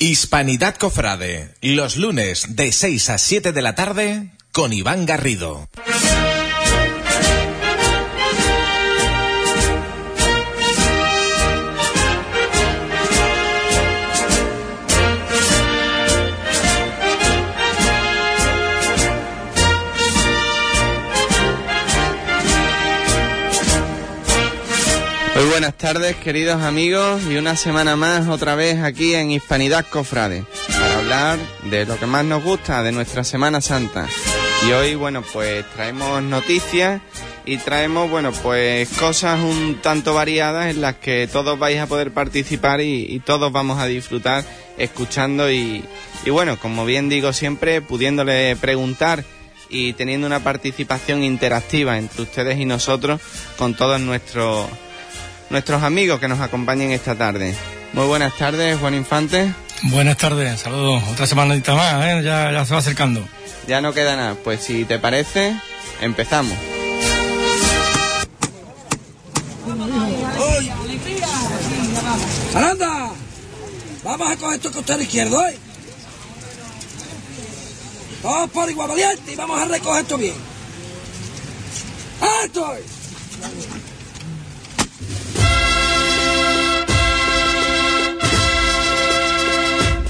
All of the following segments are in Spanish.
Hispanidad Cofrade, los lunes de 6 a 7 de la tarde con Iván Garrido. Buenas tardes, queridos amigos, y una semana más otra vez aquí en Hispanidad Cofrade, para hablar de lo que más nos gusta, de nuestra Semana Santa. Y hoy, bueno, pues traemos noticias y traemos, bueno, pues cosas un tanto variadas en las que todos vais a poder participar y, todos vamos a disfrutar escuchando y, y, bueno, como bien digo siempre, pudiéndole preguntar y teniendo una participación interactiva entre ustedes y nosotros con todos nuestros nuestros amigos que nos acompañen esta tarde. Muy buenas tardes, Juan Infante. Buenas tardes, saludos. Otra semanita más, ¿eh? ya, ya se va acercando. Ya no queda nada. Pues si te parece, empezamos. ¡Aranda! Vamos a coger esto costero izquierdo, ¿eh? Todos por igual valiente y vamos a recoger esto bien. ¡Esto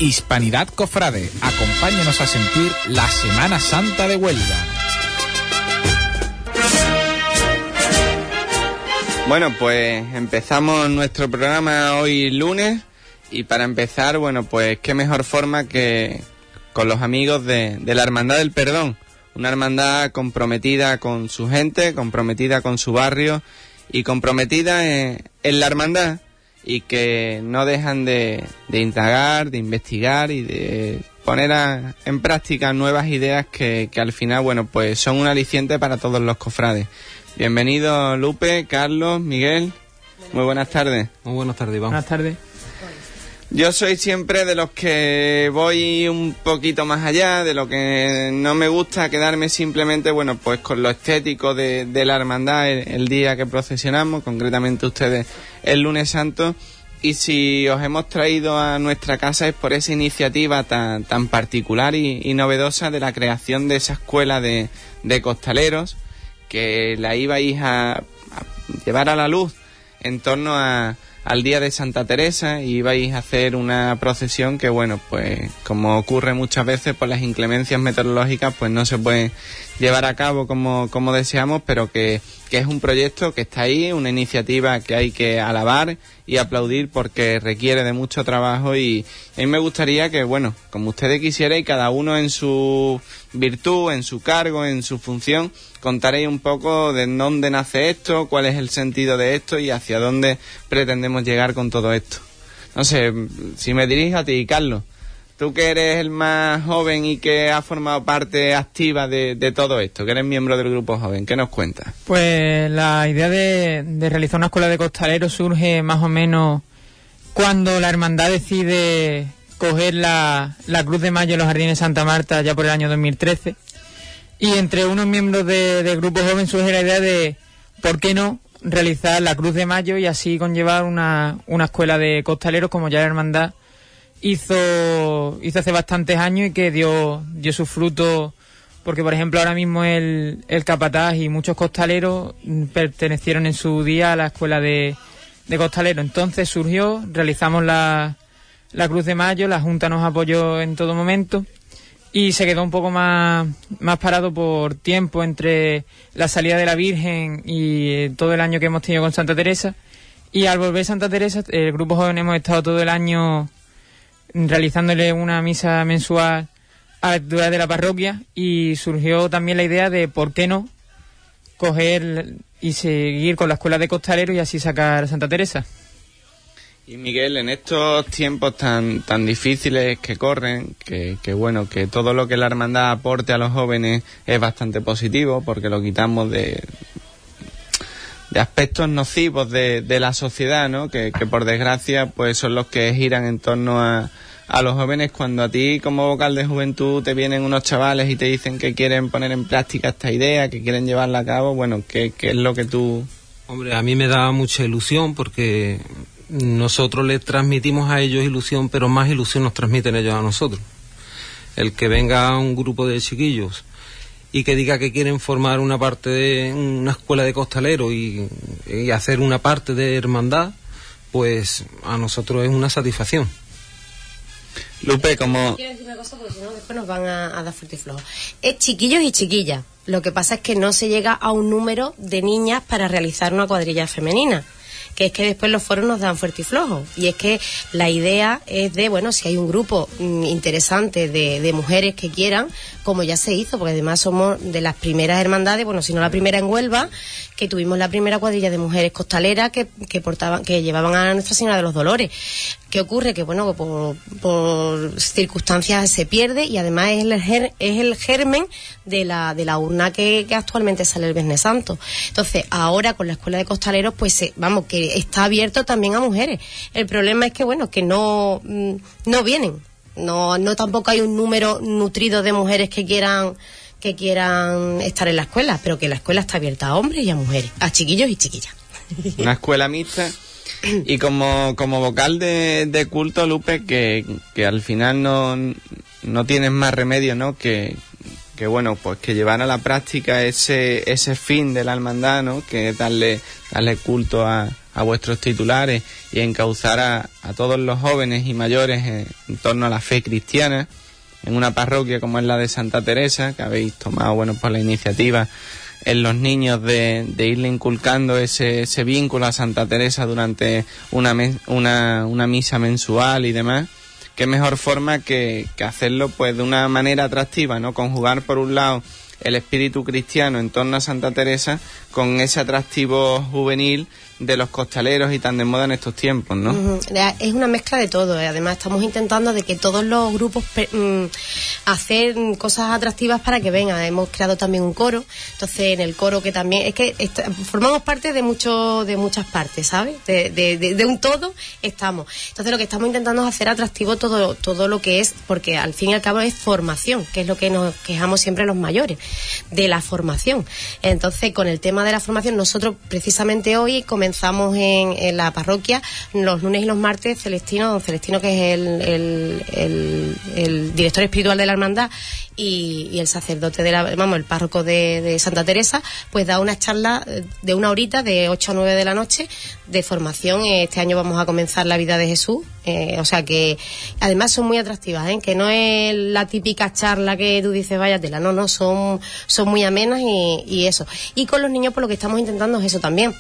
Hispanidad Cofrade, acompáñenos a sentir la Semana Santa de Huelva. Bueno, pues empezamos nuestro programa hoy lunes y para empezar, bueno, pues qué mejor forma que con los amigos de, la Hermandad del Perdón, una hermandad comprometida con su gente, comprometida con su barrio y comprometida en la hermandad y que no dejan de, de indagar, de investigar y de poner a- en práctica nuevas ideas que, que al final, bueno, pues son un aliciente para todos los cofrades. Bienvenido Lupe, Carlos, Miguel. Muy buenas tardes. Muy buenas tardes, Iván. Buenas tardes. Yo soy siempre de los que voy un poquito más allá, de lo que no me gusta quedarme simplemente, bueno, pues con lo estético de, de la hermandad el, día que procesionamos, concretamente ustedes el lunes santo. Y si os hemos traído a nuestra casa es por esa iniciativa tan, tan particular y, y novedosa de la creación de esa escuela de, de costaleros que la ibais a, a llevar a la luz en torno a, al día de Santa Teresa y ibais a hacer una procesión que bueno pues como ocurre muchas veces por las inclemencias meteorológicas pues no se puede llevar a cabo como, como deseamos pero que, que es un proyecto que está ahí una iniciativa que hay que alabar y aplaudir porque requiere de mucho trabajo y a mí me gustaría que bueno como ustedes quisieran y cada uno en su virtud en su cargo en su función contaréis un poco de dónde nace esto, cuál es el sentido de esto y hacia dónde pretendemos llegar con todo esto. No sé, si me dirijo a ti, Carlos, tú que eres el más joven y que has formado parte activa de, de todo esto, que eres miembro del grupo joven, ¿qué nos cuentas? Pues la idea de, de realizar una escuela de costaleros surge más o menos cuando la hermandad decide coger la, la Cruz de Mayo en los Jardines de Santa Marta ya por el año 2013. Y entre unos miembros de- del grupo joven surge la idea de, ¿por qué no?, realizar la Cruz de Mayo y así conllevar una, una escuela de costaleros como ya la hermandad hizo, hizo hace bastantes años y que dio, dio sus frutos porque por ejemplo ahora mismo el, el capataz y muchos costaleros pertenecieron en su día a la escuela de, de costaleros. Entonces surgió, realizamos la, la Cruz de Mayo, la Junta nos apoyó en todo momento y se quedó un poco más, más parado por tiempo entre la salida de la Virgen y eh, todo el año que hemos tenido con Santa Teresa. Y al volver Santa Teresa, el grupo joven hemos estado todo el año realizándole una misa mensual a la de la parroquia y surgió también la idea de por qué no coger y seguir con la escuela de costaleros y así sacar a Santa Teresa. Y Miguel, en estos tiempos tan, tan difíciles que corren, que, que bueno, que todo lo que la hermandad aporte a los jóvenes es bastante positivo, porque lo quitamos de, de aspectos nocivos de, de la sociedad, ¿no? Que, que por desgracia, pues son los que giran en torno a, a los jóvenes cuando a ti como vocal de juventud te vienen unos chavales y te dicen que quieren poner en práctica esta idea, que quieren llevarla a cabo, bueno, ¿qué, qué es lo que tú... Hombre, a mí me da mucha ilusión porque nosotros les transmitimos a ellos ilusión, pero más ilusión nos transmiten ellos a nosotros. El que venga un grupo de chiquillos y que diga que quieren formar una parte de una escuela de costalero y, y hacer una parte de hermandad, pues a nosotros es una satisfacción. Lupe, como... Quiero decir una cosa porque si no después nos van a, a dar fuerte y flojo. Es chiquillos y chiquillas. Lo que pasa es que no se llega a un número de niñas para realizar una cuadrilla femenina que es que después los foros nos dan fuerte y flojo. Y es que la idea es de, bueno, si hay un grupo mm, interesante de, de mujeres que quieran, como ya se hizo, porque además somos de las primeras hermandades, bueno, si no la primera en Huelva, que tuvimos la primera cuadrilla de mujeres costaleras que, que portaban, que llevaban a Nuestra Señora de los Dolores. ¿Qué ocurre? Que bueno, por, por circunstancias se pierde y además es el, es el germen de la, de la urna que, que actualmente sale el Viernes Santo. Entonces, ahora con la Escuela de Costaleros, pues vamos, que está abierto también a mujeres. El problema es que, bueno, que no, mm, no vienen. No, no tampoco hay un número nutrido de mujeres que quieran que quieran estar en la escuela, pero que la escuela está abierta a hombres y a mujeres, a chiquillos y chiquillas. una escuela mixta y como, como vocal de, de culto, Lupe, que, que al final no, no tienes más remedio, ¿no? Que, que bueno, pues que llevar a la práctica ese, ese fin de la hermandad, ¿no? Que es darle, darle culto a, a vuestros titulares y encauzar a, a todos los jóvenes y mayores en, en torno a la fe cristiana en una parroquia como es la de Santa Teresa, que habéis tomado, bueno, por la iniciativa en los niños de, de irle inculcando ese, ese vínculo a Santa Teresa durante una, mes- una, una misa mensual y demás. Qué mejor forma que, que hacerlo pues de una manera atractiva, ¿no? Conjugar por un lado el espíritu cristiano en torno a Santa Teresa con ese atractivo juvenil de los costaleros y tan de moda en estos tiempos, ¿no? Es una mezcla de todo. eh. Además, estamos intentando de que todos los grupos mm, hacer cosas atractivas para que vengan. Hemos creado también un coro. Entonces, en el coro que también es que formamos parte de mucho, de muchas partes, ¿sabes? De, de- de- de un todo estamos. Entonces, lo que estamos intentando es hacer atractivo todo, todo lo que es, porque al fin y al cabo es formación, que es lo que nos quejamos siempre los mayores, de la formación. Entonces, con el tema de la formación, nosotros precisamente hoy comenzamos en, en la parroquia los lunes y los martes Celestino, don Celestino que es el, el- director espiritual de la hermandad y, el sacerdote de la, vamos, el párroco de, Santa Teresa, pues da una charla eh, de una horita de 8 a 9 de la noche de formación. Este año vamos a comenzar la vida de Jesús, eh, o sea que además son muy atractivas, ¿eh? que no es la típica charla que tú dices, vaya tela, no, no, son, son muy amenas y, y eso. Y con los niños, por lo que estamos intentando es eso también.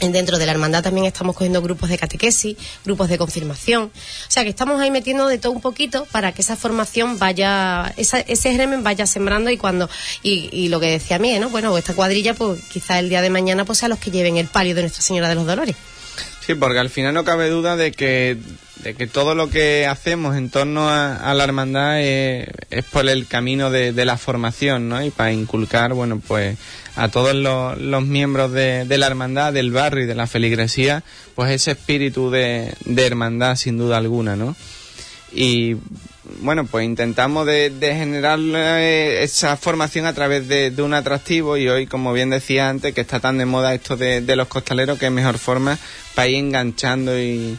Dentro de la hermandad también estamos cogiendo grupos de catequesis, grupos de confirmación. O sea que estamos ahí metiendo de todo un poquito para que esa formación vaya, esa- ese germen vaya sembrando y cuando, y, y lo que decía a mí, ¿no? Bueno, esta cuadrilla, pues quizás el día de mañana pues sea los que lleven el palio de Nuestra Señora de los Dolores. Sí, porque al final no cabe duda de que, de que todo lo que hacemos en torno a, a la hermandad es, por el camino de, la formación, ¿no? Y para inculcar, bueno, pues a todos los, los miembros de, la hermandad, del barrio y de la feligresía, pues ese espíritu de, hermandad sin duda alguna, ¿no? Y bueno, pues intentamos de, generar eh, esa formación a través de, de un atractivo y hoy, como bien decía antes, que está tan de moda esto de, de los costaleros, que es mejor forma para ir enganchando y,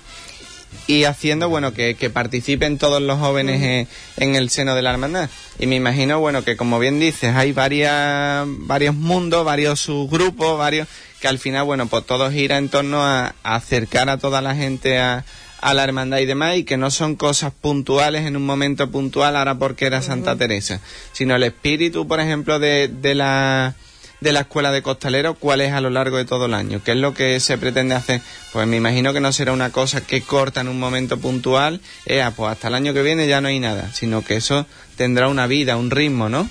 y haciendo, bueno, que, que participen todos los jóvenes en, en el seno de la hermandad. Y me imagino, bueno, que como bien dices, hay varias, varios mundos, varios subgrupos, varios, que al final, bueno, pues todos gira en torno a, a acercar a toda la gente a, a la hermandad y demás, y que no son cosas puntuales en un momento puntual, ahora porque era Santa Teresa, sino el espíritu, por ejemplo, de, de la de la escuela de costaleros, cuál es a lo largo de todo el año, qué es lo que se pretende hacer. Pues me imagino que no será una cosa que corta en un momento puntual, eh, pues hasta el año que viene ya no hay nada, sino que eso tendrá una vida, un ritmo, ¿no?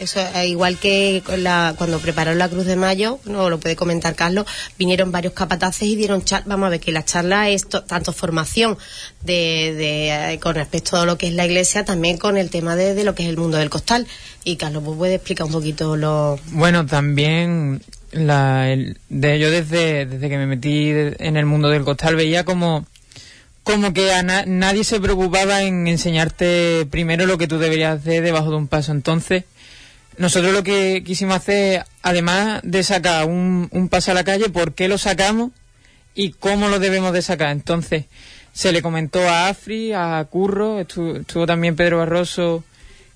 Eso, eh, igual que la, cuando prepararon la Cruz de Mayo, no lo puede comentar Carlos, vinieron varios capataces y dieron charla. Vamos a ver que la charla es to- tanto formación de, de, eh, con respecto a lo que es la iglesia, también con el tema de, lo que es el mundo del costal. Y Carlos, pues puede explicar un poquito lo. Bueno, también la, de, yo desde, que me metí en el mundo del costal veía como, como que a na- nadie se preocupaba en enseñarte primero lo que tú deberías hacer debajo de un paso. Entonces, nosotros lo que quisimos hacer, además de sacar un, un paso a la calle, ¿por qué lo sacamos? y cómo lo debemos de sacar. Entonces, se le comentó a Afri, a Curro, estuvo, también Pedro Barroso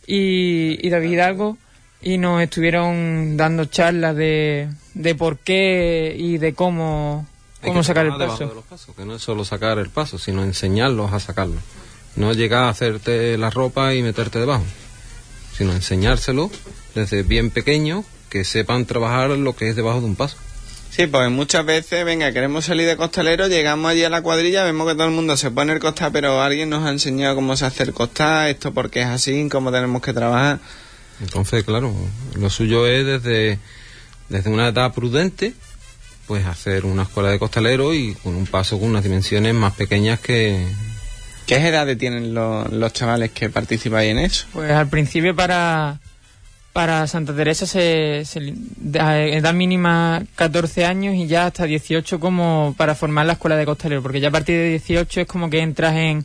y, David Hidalgo y nos estuvieron dando charlas de, de por qué y de cómo, cómo sacar el paso. Que no es solo sacar el paso, sino enseñarlos a sacarlo. No llegar a hacerte la ropa y meterte debajo, sino enseñárselo desde bien pequeño que sepan trabajar lo que es debajo de un paso. Sí, pues muchas veces, venga, queremos salir de costalero, llegamos allí a la cuadrilla, vemos que todo el mundo se pone el costal, pero alguien nos ha enseñado cómo se hace el costal, esto porque es así, cómo tenemos que trabajar. Entonces, claro, lo suyo es desde, desde una edad prudente, pues hacer una escuela de costalero y con un paso con unas dimensiones más pequeñas que... ¿Qué edades tienen los, los chavales que participan en eso? Pues al principio para para Santa Teresa se, se edad mínima 14 años y ya hasta 18 como para formar la escuela de costalero, porque ya a partir de 18 es como que entras en,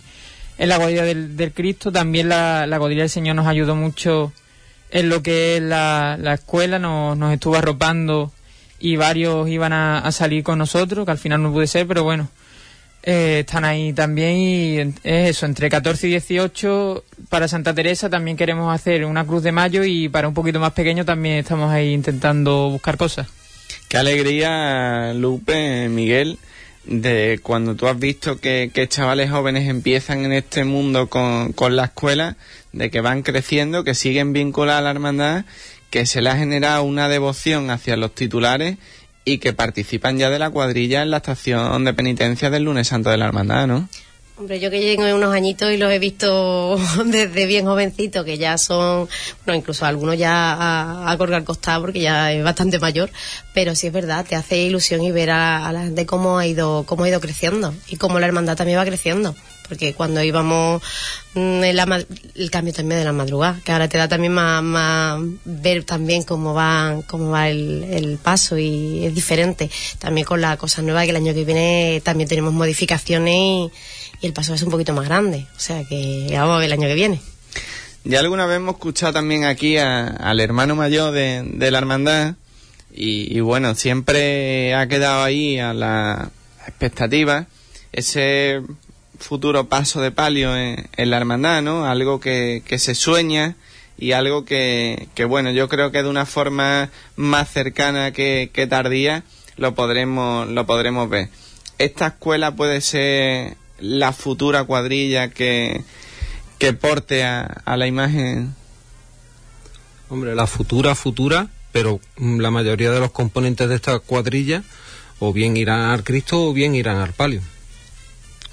en la godilla del, Cristo. También la, la godilla del Señor nos ayudó mucho en lo que es la, la escuela, nos, nos estuvo arropando y varios iban a, a salir con nosotros, que al final no pude ser, pero bueno, eh, están ahí también y es eso, entre 14 y 18 para Santa Teresa también queremos hacer una cruz de mayo y para un poquito más pequeño también estamos ahí intentando buscar cosas. Qué alegría, Lupe, Miguel, de cuando tú has visto que, chavales jóvenes empiezan en este mundo con, con la escuela, de que van creciendo, que siguen vinculados a la hermandad, que se le ha generado una devoción hacia los titulares y que participan ya de la cuadrilla en la estación de penitencia del lunes santo de la hermandad, ¿no? Hombre, yo que llego unos añitos y los he visto desde bien jovencito, que ya son, bueno, incluso algunos ya a, a colgar costado porque ya es bastante mayor, pero sí es verdad, te hace ilusión y ver a, la gente cómo ha ido, cómo ha ido creciendo y cómo la hermandad también va creciendo porque cuando íbamos mm, el cambio también de la madrugada, que ahora te da también más, ver también cómo va, cómo va el, paso y es diferente. También con la cosa nueva que el año que viene también tenemos modificaciones y, el paso a ser un poquito más grande. O sea que vamos a ver el año que viene. Ya alguna vez hemos escuchado también aquí al hermano mayor de, la hermandad y, bueno, siempre ha quedado ahí a la expectativa ese futuro paso de palio en, la hermandad, ¿no? Algo que, se sueña y algo que, bueno, yo creo que de una forma más cercana que, tardía lo podremos, lo podremos ver. Esta escuela puede ser la futura cuadrilla que, que porte a, a la imagen. Hombre, la futura, futura, pero la mayoría de los componentes de esta cuadrilla o bien irán al Cristo o bien irán al palio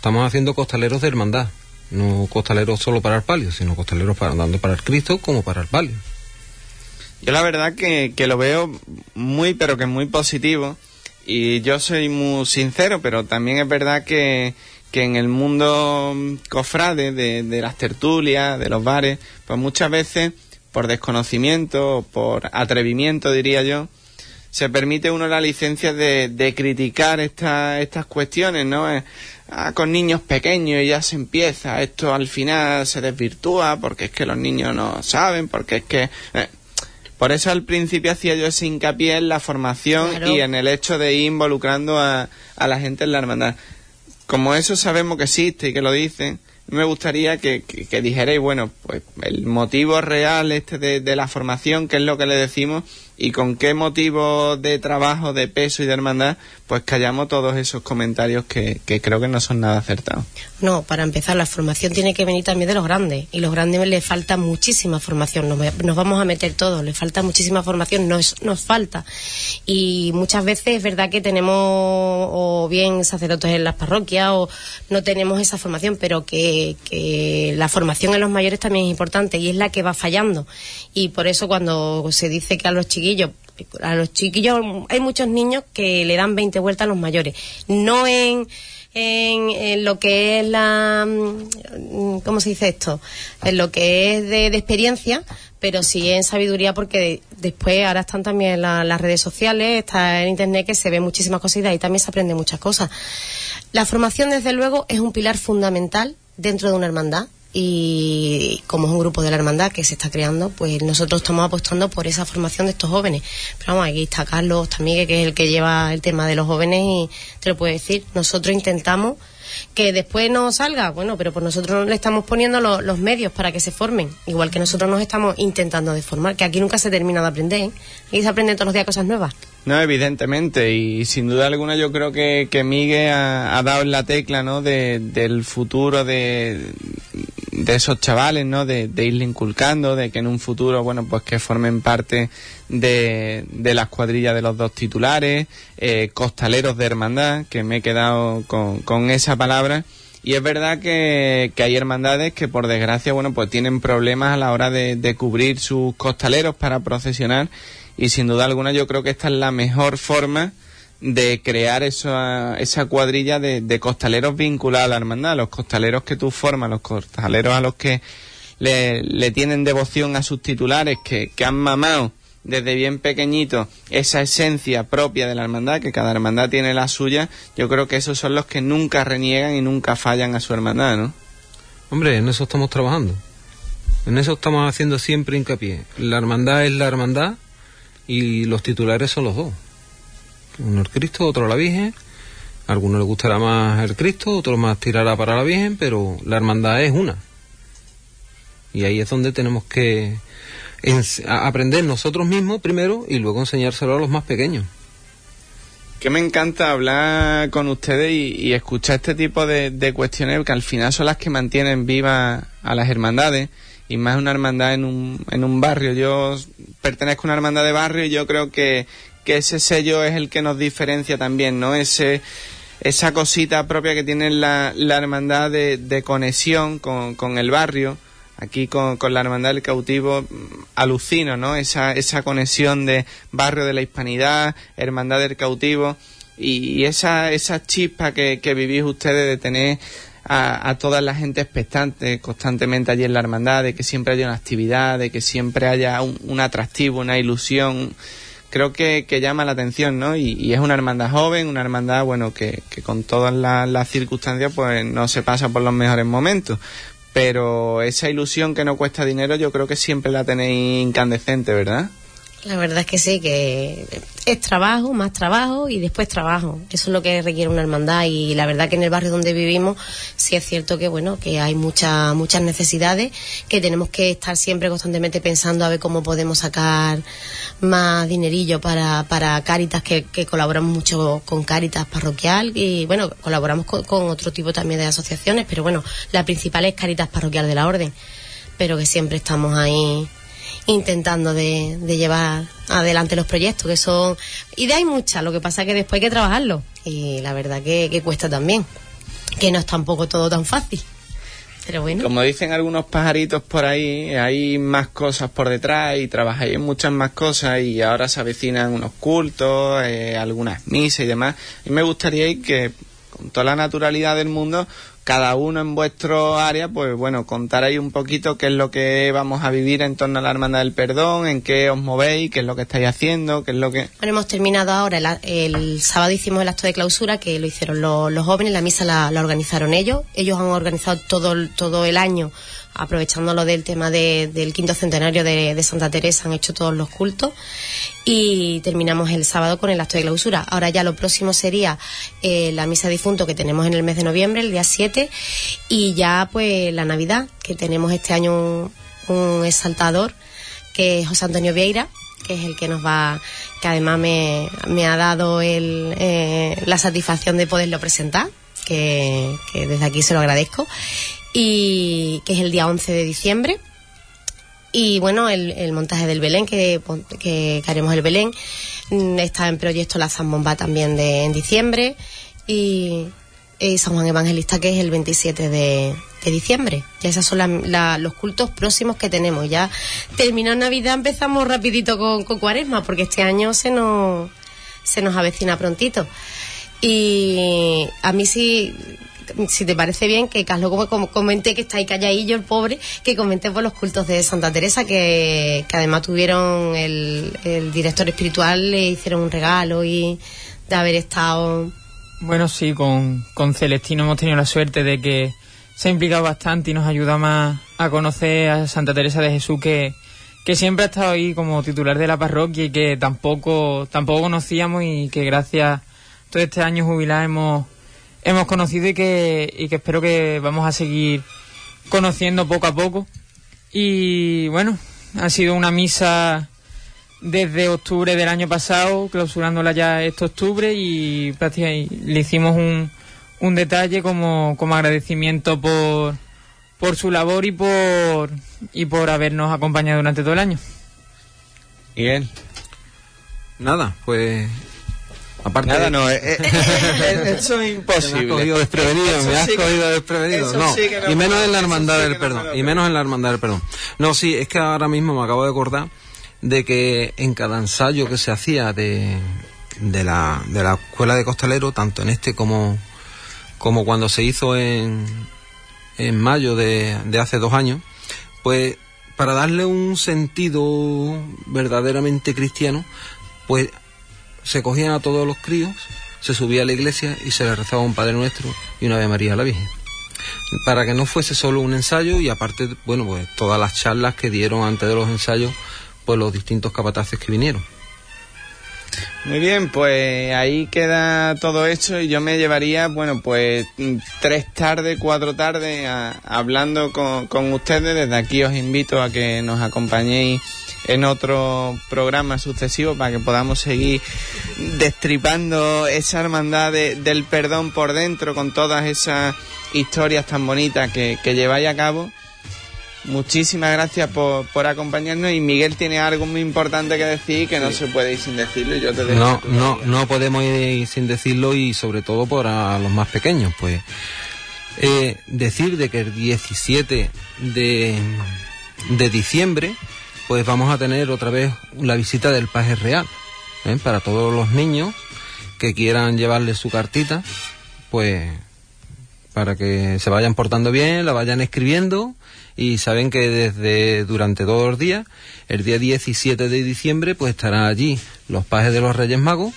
estamos haciendo costaleros de hermandad, no costaleros solo para el palio, sino costaleros para, tanto para el Cristo como para el palio. Yo la verdad que, lo veo muy, pero que muy positivo. Y yo soy muy sincero, pero también es verdad que, que en el mundo cofrade, de, de, las tertulias, de los bares, pues muchas veces, por desconocimiento, por atrevimiento, diría yo, se permite uno la licencia de, de criticar estas cuestiones, ¿no? Eh, ah, con niños pequeños ya se empieza, esto al final se desvirtúa porque es que los niños no saben, porque es que... Eh, por eso al principio hacía yo ese hincapié en la formación y en el hecho de ir involucrando a, a la gente en la hermandad. Como eso sabemos que existe y que lo dicen, me gustaría que, que, dijerais, bueno, pues el motivo real este de, de la formación, que es lo que le decimos, y con qué motivo de trabajo, de peso y de hermandad, pues callamos todos esos comentarios que, creo que no son nada acertados. No, para empezar, la formación tiene que venir también de los grandes, y los grandes les falta muchísima formación, nos, nos vamos a meter todos, les falta muchísima formación, nos, nos falta. Y muchas veces es verdad que tenemos o bien sacerdotes en las parroquias o no tenemos esa formación, pero que, que la formación en los mayores también es importante y es la que va fallando. Y por eso cuando se dice que a los chiquillos a los chiquillos hay muchos niños que le dan 20 vueltas a los mayores. No en, en, lo que es la... Mm, ¿Cómo se dice esto? En lo que es de, experiencia, pero sí en sabiduría porque después ahora están también las redes sociales, está en internet que se ve muchísimas cosas y de ahí también se aprende muchas cosas. La formación, desde luego, es un pilar fundamental dentro de una hermandad y como es un grupo de la hermandad que se está creando, pues nosotros estamos apostando por esa formación de estos jóvenes. Pero vamos, aquí está Carlos también, que es el que lleva el tema de los jóvenes y te lo puedo decir, nosotros intentamos que después no salga, bueno, pero por nosotros le estamos poniendo los medios para que se formen, igual que nosotros nos estamos intentando de formar, que aquí nunca se termina de aprender, ¿eh? aquí se aprenden todos los días cosas nuevas. No, evidentemente, y sin duda alguna yo creo que, que Miguel ha, dado en la tecla, ¿no?, del futuro de, de esos chavales, ¿no?, de, de, irle inculcando, de que en un futuro, bueno, pues que formen parte de, de las cuadrillas de los dos titulares, eh, costaleros de hermandad, que me he quedado con, con esa palabra, y es verdad que, que, hay hermandades que por desgracia, bueno, pues tienen problemas a la hora de, de cubrir sus costaleros para procesionar y sin duda alguna yo creo que esta es la mejor forma de crear esa, esa cuadrilla de, costaleros vinculados a la hermandad, los costaleros que tú formas, los costaleros a los que le, tienen devoción a sus titulares, que, que han mamado desde bien pequeñito esa esencia propia de la hermandad, que cada hermandad tiene la suya, yo creo que esos son los que nunca reniegan y nunca fallan a su hermandad, ¿no? Hombre, en eso estamos trabajando. En eso estamos haciendo siempre hincapié. La hermandad es la hermandad y los titulares son los dos. Uno el Cristo, otro la Virgen. A algunos les gustará más el Cristo, otro más tirará para la Virgen, pero la hermandad es una. Y ahí es donde tenemos que aprender nosotros mismos primero y luego enseñárselo a los más pequeños. Que me encanta hablar con ustedes y, escuchar este tipo de, de, cuestiones que al final son las que mantienen vivas a las hermandades y más una hermandad en un, en un barrio. Yo pertenezco a una hermandad de barrio y yo creo que, que ese sello es el que nos diferencia también, ¿no? Ese, esa cosita propia que tiene la, la hermandad de, de conexión con, con, el barrio. Aquí con, con, la hermandad del cautivo mm, alucino, ¿no? Esa, esa conexión de barrio de la hispanidad, hermandad del cautivo y, esa, esa chispa que, que vivís ustedes de tener a, toda la gente expectante constantemente allí en la hermandad, de que siempre haya una actividad, de que siempre haya un, atractivo, una ilusión. Creo que, llama la atención, ¿no? Y, es una hermandad joven, una hermandad, bueno, que, con todas las, circunstancias, pues no se pasa por los mejores momentos. Pero esa ilusión que no cuesta dinero, yo creo que siempre la tenéis incandescente, ¿verdad? La verdad es que sí, que es trabajo, más trabajo y después trabajo. Eso es lo que requiere una hermandad y la verdad que en el barrio donde vivimos sí es cierto que bueno, que hay muchas muchas necesidades, que tenemos que estar siempre constantemente pensando a ver cómo podemos sacar más dinerillo para, para Cáritas, que, colaboramos mucho con Cáritas Parroquial y bueno, colaboramos con, con otro tipo también de asociaciones, pero bueno, la principal es Cáritas Parroquial de la Orden, pero que siempre estamos ahí intentando de, llevar adelante los proyectos, que son ideas hay muchas, lo que pasa que después hay que trabajarlo y la verdad que, cuesta también, que no es tampoco todo tan fácil. Pero bueno. Como dicen algunos pajaritos por ahí, hay más cosas por detrás y trabajáis en muchas más cosas y ahora se avecinan unos cultos, eh, algunas misas y demás. Y me gustaría que con toda la naturalidad del mundo cada uno en vuestro área, pues bueno, contar ahí un poquito qué es lo que vamos a vivir en torno a la Hermandad del Perdón, en qué os movéis, qué es lo que estáis haciendo, qué es lo que... Bueno, hemos terminado ahora, el, sábado hicimos el acto de clausura, que lo hicieron los, jóvenes, la misa la, la, organizaron ellos, ellos han organizado todo, todo el año aprovechándolo del tema del quinto centenario de, Santa Teresa, han hecho todos los cultos y terminamos el sábado con el acto de clausura. Ahora ya lo próximo sería eh, la misa difunto que tenemos en el mes de noviembre, el día 7, y ya pues la Navidad, que tenemos este año un, exaltador, que es José Antonio Vieira, que es el que nos va, que además me, ha dado el, eh, la satisfacción de poderlo presentar, que, que desde aquí se lo agradezco y que es el día 11 de diciembre. Y bueno, el, montaje del Belén, que, que, haremos el Belén, mm, está en proyecto la Zambomba también de, en diciembre y, San Juan Evangelista, que es el 27 de, diciembre. Ya esos son los cultos próximos que tenemos. Ya terminó Navidad, empezamos rapidito con, con Cuaresma, porque este año se nos, se nos avecina prontito. Y a mí sí si te parece bien, que Carlos como, comenté que está ahí calladillo el pobre, que comenté por los cultos de Santa Teresa, que, además tuvieron el, el director espiritual, le hicieron un regalo y de haber estado... Bueno, sí, con, con Celestino hemos tenido la suerte de que se ha implicado bastante y nos ayuda más a conocer a Santa Teresa de Jesús que, que siempre ha estado ahí como titular de la parroquia y que tampoco, tampoco conocíamos y que gracias todo este año jubilar hemos, hemos conocido y que, y que espero que vamos a seguir conociendo poco a poco. Y bueno, ha sido una misa desde octubre del año pasado, clausurándola ya este octubre y, prácticamente le hicimos un, un detalle como, como agradecimiento por, por su labor y por, y por habernos acompañado durante todo el año. ¿Y él? Nada, pues aparte Nada, de- no, eh, eh, eh, eso es Me imposible. has cogido desprevenido, Eso me has sí que- cogido desprevenido. No, sí que no y menos en la hermandad sí del no perdón. Y menos en la hermandad del perdón. No, sí, es que ahora mismo me acabo de acordar de que en cada ensayo que se hacía de, de, la, de la escuela de costalero, tanto en este como, como cuando se hizo en, en mayo de, de hace dos años, pues para darle un sentido verdaderamente cristiano, pues se cogían a todos los críos, se subía a la iglesia y se le rezaba un Padre Nuestro y una Ave María a la Virgen. Para que no fuese solo un ensayo y aparte, bueno, pues todas las charlas que dieron antes de los ensayos, pues los distintos capataces que vinieron. Muy bien, pues ahí queda todo hecho y yo me llevaría, bueno, pues tres tardes, cuatro tardes a- hablando con, con ustedes. Desde aquí os invito a que nos acompañéis en otro programa sucesivo para que podamos seguir destripando esa hermandad de- del perdón por dentro con todas esas historias tan bonitas que, que lleváis a cabo. Muchísimas gracias por, por acompañarnos y Miguel tiene algo muy importante que decir que no se puede ir sin decirlo y yo te dejo No, no, no podemos ir sin decirlo y sobre todo para los más pequeños, pues. Eh, decir de que el 17 de, de diciembre pues vamos a tener otra vez la visita del paje real ¿eh? para todos los niños que quieran llevarle su cartita pues para que se vayan portando bien, la vayan escribiendo y saben que desde durante los días, el día 17 de diciembre, pues estarán allí los pajes de los Reyes Magos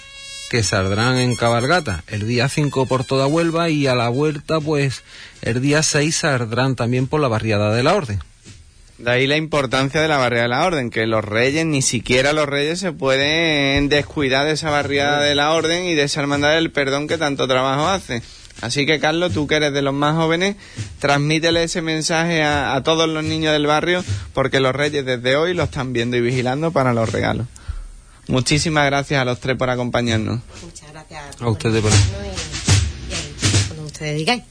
que saldrán en cabalgata el día 5 por toda Huelva y a la vuelta pues el día 6 saldrán también por la barriada de la Orden. De ahí la importancia de la barriada de la orden, que los reyes, ni siquiera los reyes se pueden descuidar de esa barriada de la orden y de esa hermandad del perdón que tanto trabajo hace. Así que Carlos, tú que eres de los más jóvenes, transmítele ese mensaje a, a todos los niños del barrio, porque los reyes desde hoy lo están viendo y vigilando para los regalos. Muchísimas gracias a los tres por acompañarnos. Muchas gracias A ustedes por- y, y ustedes digáis.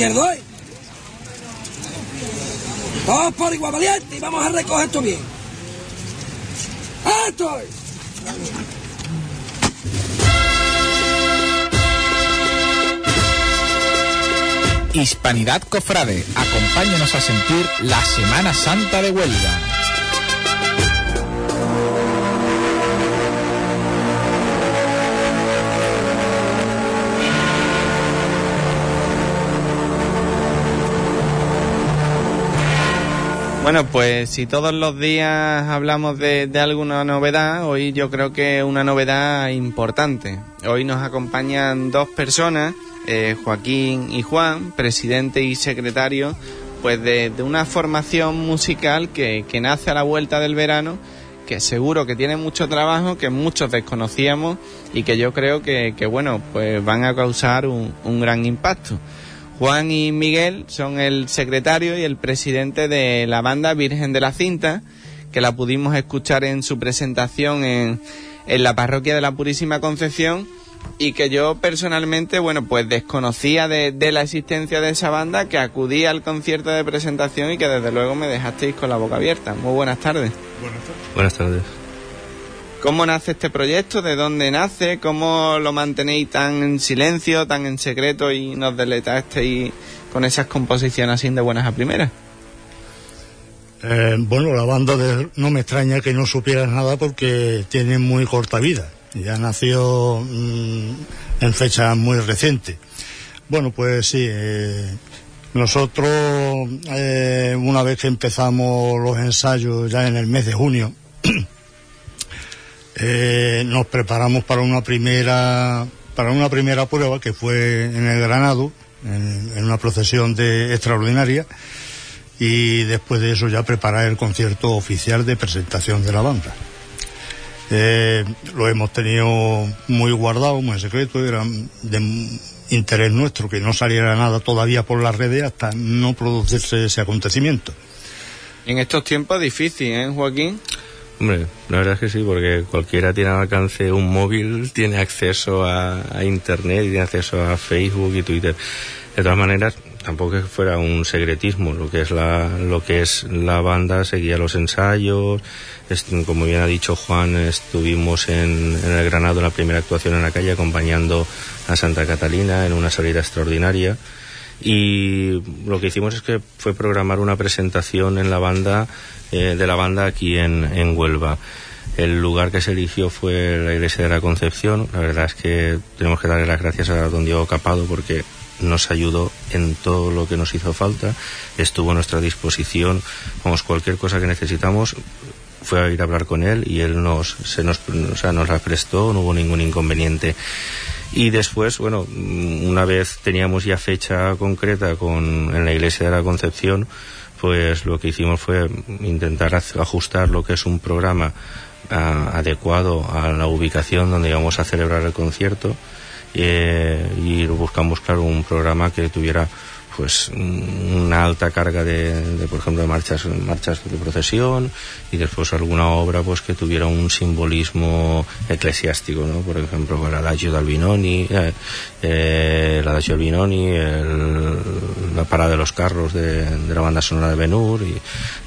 Izquierdo, por igual valiente y vamos a recoger esto bien. ¡Esto es! Hispanidad Cofrade, acompáñanos a sentir la Semana Santa de Huelva. Bueno, pues si todos los días hablamos de, de, alguna novedad, hoy yo creo que una novedad importante. Hoy nos acompañan dos personas, eh, Joaquín y Juan, presidente y secretario, pues de, una formación musical que, que, nace a la vuelta del verano, que seguro que tiene mucho trabajo, que muchos desconocíamos y que yo creo que, que bueno, pues van a causar un, un gran impacto. Juan y Miguel son el secretario y el presidente de la banda Virgen de la Cinta, que la pudimos escuchar en su presentación en, en, la parroquia de la Purísima Concepción y que yo personalmente, bueno, pues desconocía de, de, la existencia de esa banda, que acudí al concierto de presentación y que desde luego me dejasteis con la boca abierta. Muy buenas tardes. Buenas tardes. Buenas tardes. ¿Cómo nace este proyecto? ¿De dónde nace? ¿Cómo lo mantenéis tan en silencio, tan en secreto y nos deletasteis con esas composiciones así de buenas a primeras? Eh, bueno, la banda de, no me extraña que no supieras nada porque tiene muy corta vida. Ya nació mmm, en fecha muy reciente. Bueno, pues sí, eh, nosotros eh, una vez que empezamos los ensayos ya en el mes de junio, eh, nos preparamos para una primera para una primera prueba que fue en el Granado en, una procesión de extraordinaria y después de eso ya preparar el concierto oficial de presentación de la banda eh, lo hemos tenido muy guardado muy en secreto era de interés nuestro que no saliera nada todavía por las redes hasta no producirse ese acontecimiento en estos tiempos difícil ¿eh Joaquín? Hombre, la verdad es que sí, porque cualquiera tiene al alcance un móvil, tiene acceso a, Internet, tiene acceso a Facebook y Twitter. De todas maneras, tampoco es que fuera un secretismo, lo que es la, lo que es la banda, seguía los ensayos, como bien ha dicho Juan, estuvimos en, en el Granado en la primera actuación en la calle acompañando a Santa Catalina en una salida extraordinaria y lo que hicimos es que fue programar una presentación en la banda eh, de la banda aquí en, en, Huelva. El lugar que se eligió fue la iglesia de la Concepción. La verdad es que tenemos que darle las gracias a don Diego Capado porque nos ayudó en todo lo que nos hizo falta. Estuvo a nuestra disposición. Vamos, cualquier cosa que necesitamos fue a ir a hablar con él y él nos, se nos, o sea, nos la prestó, no hubo ningún inconveniente. Y después, bueno, una vez teníamos ya fecha concreta con, en la iglesia de la Concepción, pues lo que hicimos fue intentar ajustar lo que es un programa uh, adecuado a la ubicación donde íbamos a celebrar el concierto eh, y buscamos, claro, un programa que tuviera pues una alta carga de, por ejemplo de marchas marchas de procesión y después alguna obra pues que tuviera un simbolismo eclesiástico no por ejemplo el adagio de eh, eh, el adagio Albinoni la parada de los carros de, de la banda sonora de Benur y,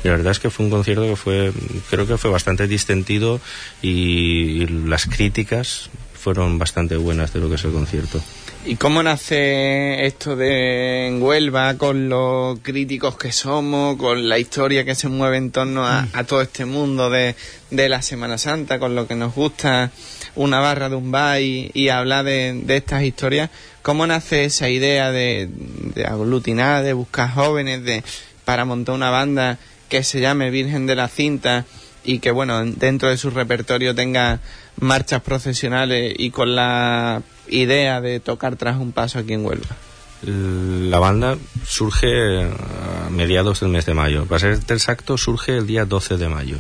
la verdad es que fue un concierto que fue creo que fue bastante distendido y, y las críticas fueron bastante buenas de lo que es el concierto ¿Y cómo nace esto de en Huelva con los críticos que somos, con la historia que se mueve en torno a, a todo este mundo de, de, la Semana Santa, con lo que nos gusta una barra de un bar y, y hablar de, de, estas historias? ¿Cómo nace esa idea de, de aglutinar, de buscar jóvenes, de para montar una banda que se llame Virgen de la Cinta y que, bueno, dentro de su repertorio tenga marchas procesionales y con la idea de tocar tras un paso aquí en Huelva? La banda surge a mediados del mes de mayo. Para ser exacto, surge el día 12 de mayo.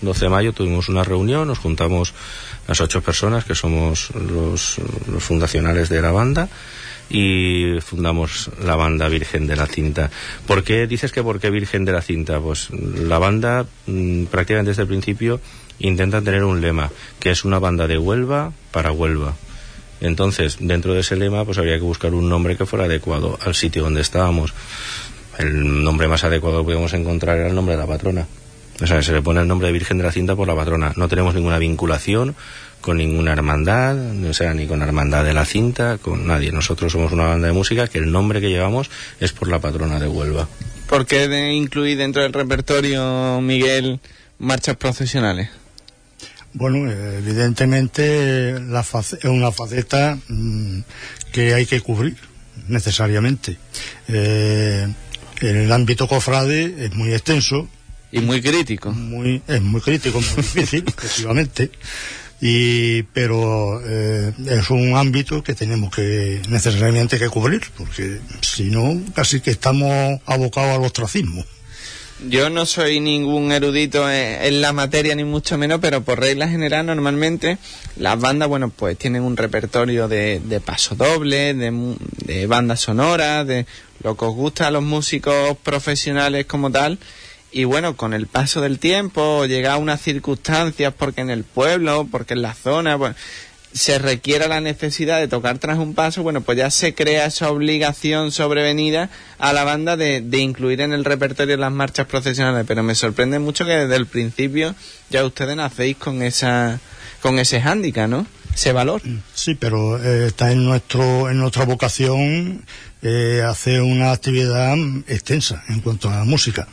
12 de mayo tuvimos una reunión, nos juntamos las ocho personas que somos los, los fundacionales de la banda y fundamos la banda Virgen de la Cinta. ¿Por qué dices que por qué Virgen de la Cinta? Pues la banda mmm, prácticamente desde el principio intenta tener un lema, que es una banda de Huelva para Huelva Entonces, dentro de ese lema, pues habría que buscar un nombre que fuera adecuado al sitio donde estábamos. El nombre más adecuado que podíamos encontrar era el nombre de la patrona. O sea, se le pone el nombre de Virgen de la Cinta por la patrona. No tenemos ninguna vinculación con ninguna hermandad, o sea, ni con Hermandad de la Cinta, con nadie. Nosotros somos una banda de música que el nombre que llevamos es por la patrona de Huelva. ¿Por qué de incluir dentro del repertorio, Miguel, marchas procesionales? Bueno, evidentemente la face- es una faceta mm, que hay que cubrir necesariamente. Eh, en el ámbito cofrade es muy extenso, Y muy crítico. muy, es muy crítico, muy difícil, efectivamente. Y, pero eh, es un ámbito que tenemos que necesariamente que cubrir, porque si no, casi que estamos abocados al ostracismo. Yo no soy ningún erudito en, la materia, ni mucho menos, pero por regla general, normalmente las bandas, bueno, pues tienen un repertorio de, de paso doble, de, de bandas sonoras, de lo que os gusta a los músicos profesionales como tal. Y bueno, con el paso del tiempo, llega a unas circunstancias, porque en el pueblo, porque en la zona, pues, se requiera la necesidad de tocar tras un paso, bueno, pues ya se crea esa obligación sobrevenida a la banda de, incluir en el repertorio las marchas procesionales. Pero me sorprende mucho que desde el principio ya ustedes nacéis con esa con ese hándicap, ¿no? Ese valor. Sí, pero eh, está en nuestro en nuestra vocación eh, hacer una actividad extensa en cuanto a la música,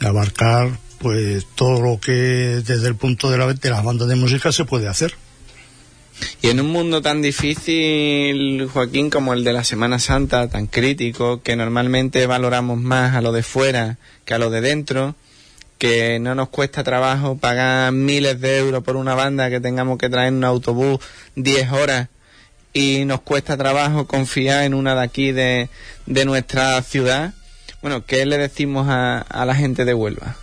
abarcar pues todo lo que desde el punto de, la, de las bandas de música se puede hacer. Y en un mundo tan difícil, Joaquín, como el de la Semana Santa, tan crítico, que normalmente valoramos más a lo de fuera que a lo de dentro, que no nos cuesta trabajo pagar miles de euros por una banda que tengamos que traer en un autobús 10 horas y nos cuesta trabajo confiar en una de aquí de, de nuestra ciudad. Bueno, ¿qué le decimos a, a la gente de Huelva?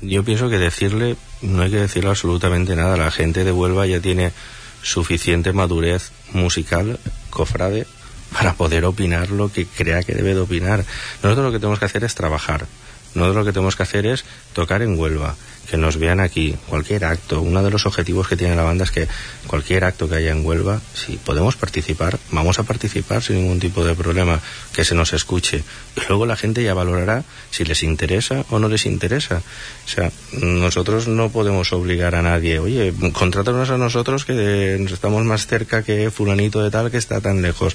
Yo pienso que decirle, no hay que decirle absolutamente nada. La gente de Huelva ya tiene suficiente madurez musical, cofrade, para poder opinar lo que crea que debe de opinar. Nosotros lo que tenemos que hacer es trabajar. Nosotros lo que tenemos que hacer es tocar en Huelva, que nos vean aquí, cualquier acto. Uno de los objetivos que tiene la banda es que cualquier acto que haya en Huelva, si podemos participar, vamos a participar sin ningún tipo de problema, que se nos escuche. Y luego la gente ya valorará si les interesa o no les interesa. O sea, nosotros no podemos obligar a nadie, oye, contrátanos a nosotros que estamos más cerca que fulanito de tal que está tan lejos.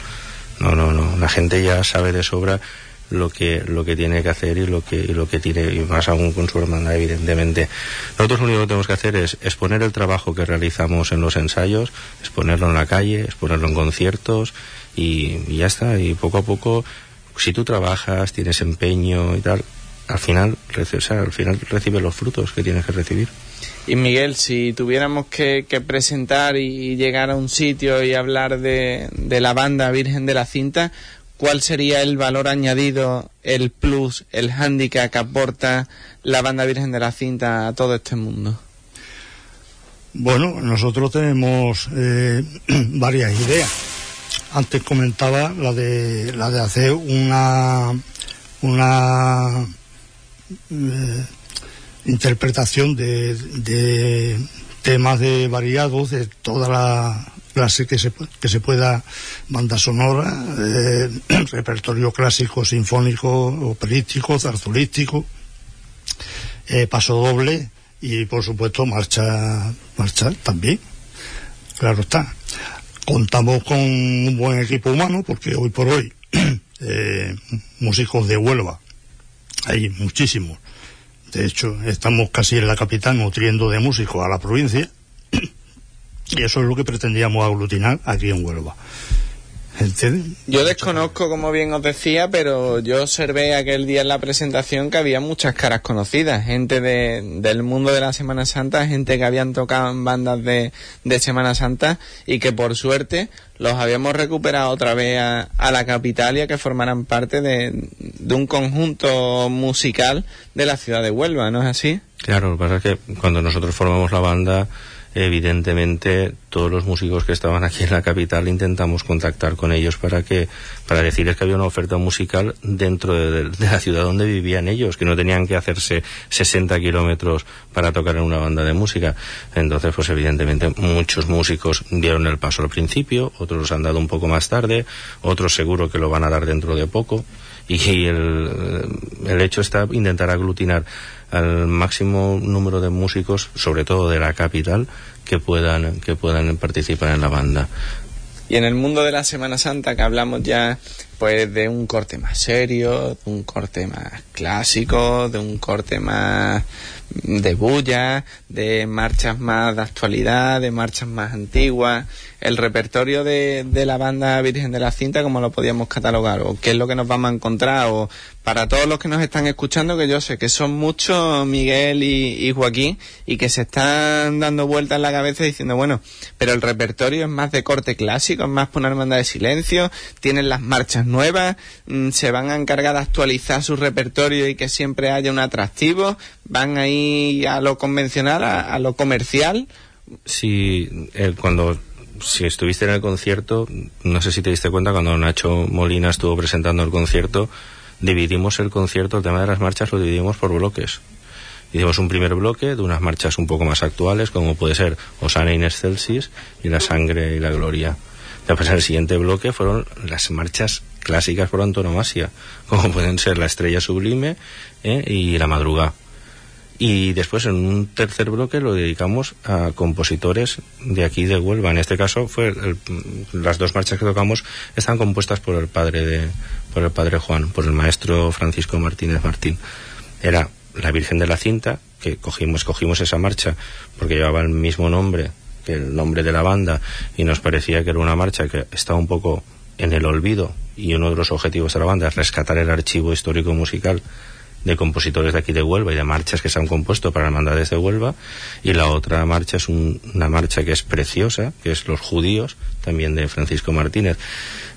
No, no, no, la gente ya sabe de sobra lo que lo que tiene que hacer y lo que lo que tiene y más aún con su hermana evidentemente. Nosotros lo único que tenemos que hacer es exponer el trabajo que realizamos en los ensayos exponerlo en la calle exponerlo en conciertos y, ya está. Y poco a poco si tú trabajas tienes empeño y tal al final o al final recibes los frutos que tienes que recibir. Y Miguel, si tuviéramos que, que presentar y, y llegar a un sitio y hablar de, de la banda Virgen de la Cinta, ¿cuál sería el valor añadido, el plus, el hándicap que aporta la banda Virgen de la Cinta a todo este mundo? Bueno, nosotros tenemos eh, varias ideas. Antes comentaba la de la de hacer una una eh, interpretación de, de temas de variados de toda la clase que se, que se pueda banda sonora, eh, repertorio clásico, sinfónico, operístico, zarzulístico, eh, paso doble y por supuesto marcha marcha también. Claro está. Contamos con un buen equipo humano porque hoy por hoy eh, músicos de Huelva. Hay muchísimos. De hecho estamos casi en la capital nutriendo de músicos a la provincia y eso es lo que pretendíamos aglutinar aquí en Huelva. Yo desconozco, como bien os decía, pero yo observé aquel día en la presentación que había muchas caras conocidas, gente de, del mundo de la Semana Santa, gente que habían tocado en bandas de, de Semana Santa y que por suerte los habíamos recuperado otra vez a, a la capital y a que formaran parte de, de un conjunto musical de la ciudad de Huelva, ¿no es así? Claro, lo que pasa es que cuando nosotros formamos la banda, evidentemente todos los músicos que estaban aquí en la capital intentamos contactar con ellos para que para decirles que había una oferta musical dentro de, la ciudad donde vivían ellos, que no tenían que hacerse 60 kilómetros para tocar en una banda de música. Entonces, pues evidentemente muchos músicos dieron el paso al principio, otros los han dado un poco más tarde, otros seguro que lo van a dar dentro de poco. Y el, el hecho está intentar aglutinar al máximo número de músicos, sobre todo de la capital, que puedan, que puedan participar en la banda. Y en el mundo de la Semana Santa, que hablamos ya pues de un corte más serio, de un corte más clásico, de un corte más de bulla, de marchas más de actualidad, de marchas más antiguas, el repertorio de, de la banda Virgen de la Cinta, ¿cómo lo podíamos catalogar? ¿O qué es lo que nos vamos a encontrar? ¿O para todos los que nos están escuchando, que yo sé que son muchos, Miguel y, Joaquín, y que se están dando vueltas en la cabeza diciendo, bueno, pero el repertorio es más de corte clásico, es más por una hermandad de silencio, tienen las marchas nuevas, mm, se van a encargar de actualizar su repertorio y que siempre haya un atractivo, van a ir a lo convencional, a, lo comercial. Eh, cuando si estuviste en el concierto, no sé si te diste cuenta cuando Nacho Molina estuvo presentando el concierto, dividimos el concierto, el tema de las marchas lo dividimos por bloques. Hicimos un primer bloque de unas marchas un poco más actuales, como puede ser Osana in Excelsis y La Sangre y la Gloria. Después el siguiente bloque fueron las marchas clásicas por antonomasia, como pueden ser La Estrella Sublime ¿eh? y La Madrugada. Y después en un tercer bloque lo dedicamos a compositores de aquí de Huelva. En este caso fue el, las dos marchas que tocamos están compuestas por el padre de por el padre Juan, por el maestro Francisco Martínez Martín. Era la Virgen de la Cinta, que cogimos cogimos esa marcha porque llevaba el mismo nombre que el nombre de la banda y nos parecía que era una marcha que estaba un poco en el olvido y uno de los objetivos de la banda es rescatar el archivo histórico musical de compositores de aquí de Huelva y de marchas que se han compuesto para hermandades de Huelva y la otra marcha es un, una marcha que es preciosa, que es Los Judíos, también de Francisco Martínez.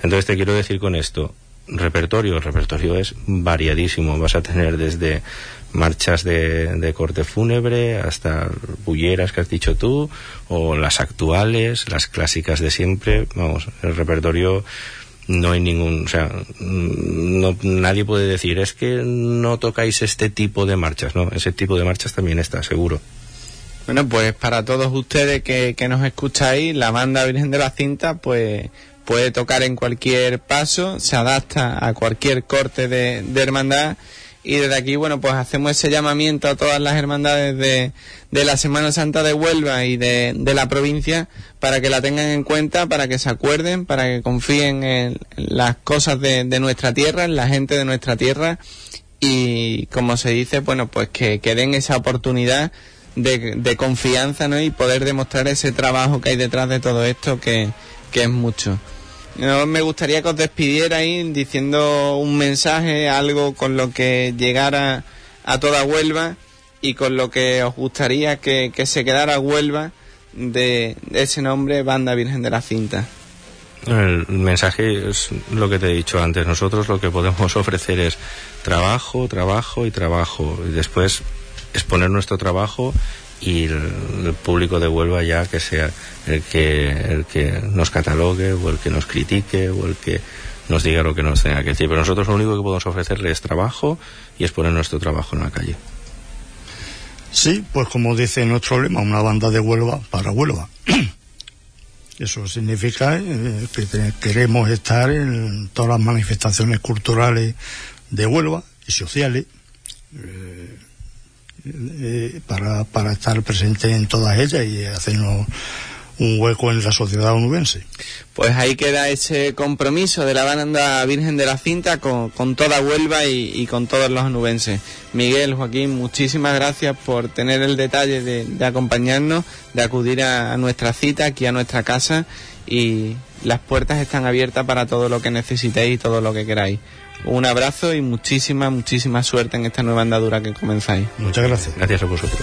Entonces te quiero decir con esto, repertorio, el repertorio es variadísimo, vas a tener desde marchas de, de corte fúnebre hasta bulleras que has dicho tú, o las actuales, las clásicas de siempre, vamos, el repertorio no hay ningún, o sea, no, nadie puede decir es que no tocáis este tipo de marchas, ¿no? Ese tipo de marchas también está, seguro. Bueno, pues para todos ustedes que, que nos escucháis, la banda Virgen de la Cinta, pues puede tocar en cualquier paso, se adapta a cualquier corte de, de hermandad y desde aquí, bueno, pues hacemos ese llamamiento a todas las hermandades de, de la Semana Santa de Huelva y de, de, la provincia para que la tengan en cuenta, para que se acuerden, para que confíen en las cosas de, de nuestra tierra, en la gente de nuestra tierra y, como se dice, bueno, pues que, den esa oportunidad de, de, confianza, ¿no? Y poder demostrar ese trabajo que hay detrás de todo esto, que, que es mucho. No, me gustaría que os despidierais diciendo un mensaje, algo con lo que llegara a toda Huelva y con lo que os gustaría que, que se quedara Huelva de, de, ese nombre Banda Virgen de la Cinta. El mensaje es lo que te he dicho antes. Nosotros lo que podemos ofrecer es trabajo, trabajo y trabajo. Y después exponer nuestro trabajo y el, público de Huelva ya que sea el que, el que nos catalogue o el que nos critique o el que nos diga lo que nos tenga que decir. Pero nosotros lo único que podemos ofrecerle es trabajo y es poner nuestro trabajo en la calle. Sí, pues como dice nuestro lema, una banda de Huelva para Huelva. Eso significa eh, que queremos estar en todas las manifestaciones culturales de Huelva y sociales. Eh, eh, para, para estar presente en todas ellas y hacernos un hueco en la sociedad onubense. Pues ahí queda ese compromiso de la banda Virgen de la Cinta con, con toda Huelva y, con todos los onubenses. Miguel, Joaquín, muchísimas gracias por tener el detalle de, acompañarnos, de acudir a nuestra cita aquí a nuestra casa y las puertas están abiertas para todo lo que necesitéis y todo lo que queráis. Un abrazo y muchísima, muchísima suerte en esta nueva andadura que comenzáis. Muchas gracias. Gracias a vosotros.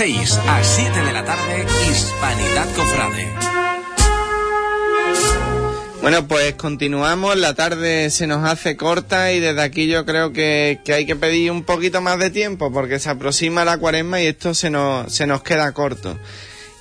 6 a 7 de la tarde, Hispanidad Cofrade. Bueno, pues continuamos, la tarde se nos hace corta y desde aquí yo creo que, que hay que pedir un poquito más de tiempo porque se aproxima la cuaresma y esto se nos, se nos queda corto.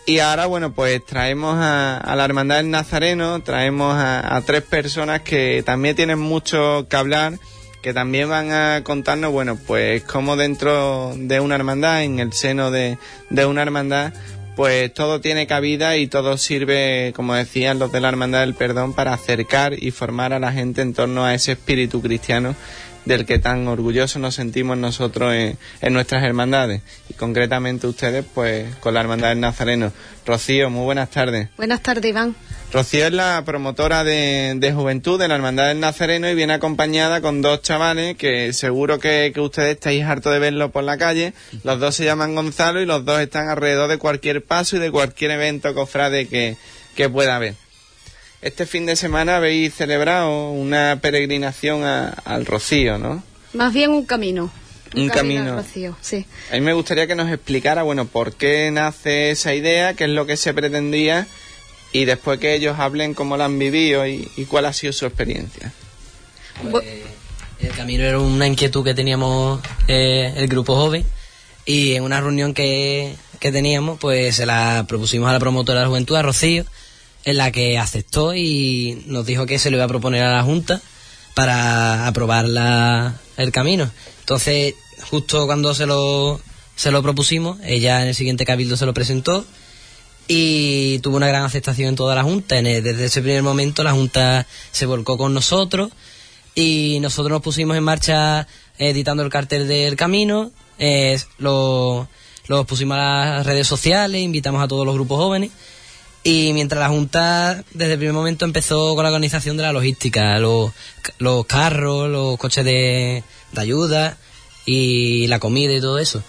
Y ahora, bueno, pues traemos a, a la Hermandad del Nazareno, traemos a, a tres personas que también tienen mucho que hablar que también van a contarnos, bueno, pues cómo dentro de una hermandad, en el seno de, de una hermandad, pues todo tiene cabida y todo sirve, como decían los de la Hermandad del Perdón, para acercar y formar a la gente en torno a ese espíritu cristiano del que tan orgullosos nos sentimos nosotros en, en nuestras hermandades y concretamente ustedes pues con la Hermandad del Nazareno. Rocío, muy buenas tardes. Buenas tardes, Iván. Rocío es la promotora de, de juventud de la Hermandad del Nazareno y viene acompañada con dos chavales que seguro que, que ustedes estáis hartos de verlo por la calle. Los dos se llaman Gonzalo y los dos están alrededor de cualquier paso y de cualquier evento cofrade que, que pueda haber. Este fin de semana habéis celebrado una peregrinación a- al Rocío, ¿no? Más bien un camino. Un camino. al Rocío, sí. A mí me gustaría que nos explicara, bueno, por qué nace esa idea, qué es lo que se pretendía y después que ellos hablen cómo la han vivido y, y cuál ha sido su experiencia. Pues, el camino era una inquietud que teníamos eh, el grupo joven y en una reunión que, que teníamos pues se la propusimos a la promotora de la juventud, a Rocío, en la que aceptó y nos dijo que se lo iba a proponer a la Junta para aprobar la- el camino. Entonces, justo cuando se lo, se lo propusimos, ella en el siguiente cabildo se lo presentó y tuvo una gran aceptación en toda la Junta. En desde ese primer momento la Junta se volcó con nosotros y nosotros nos pusimos en marcha editando el cartel del camino, eh, lo, lo pusimos a las redes sociales, invitamos a todos los grupos jóvenes y mientras la Junta desde el primer momento empezó con la organización de la logística, los, los carros, los coches de, de ayuda y la comida y todo eso.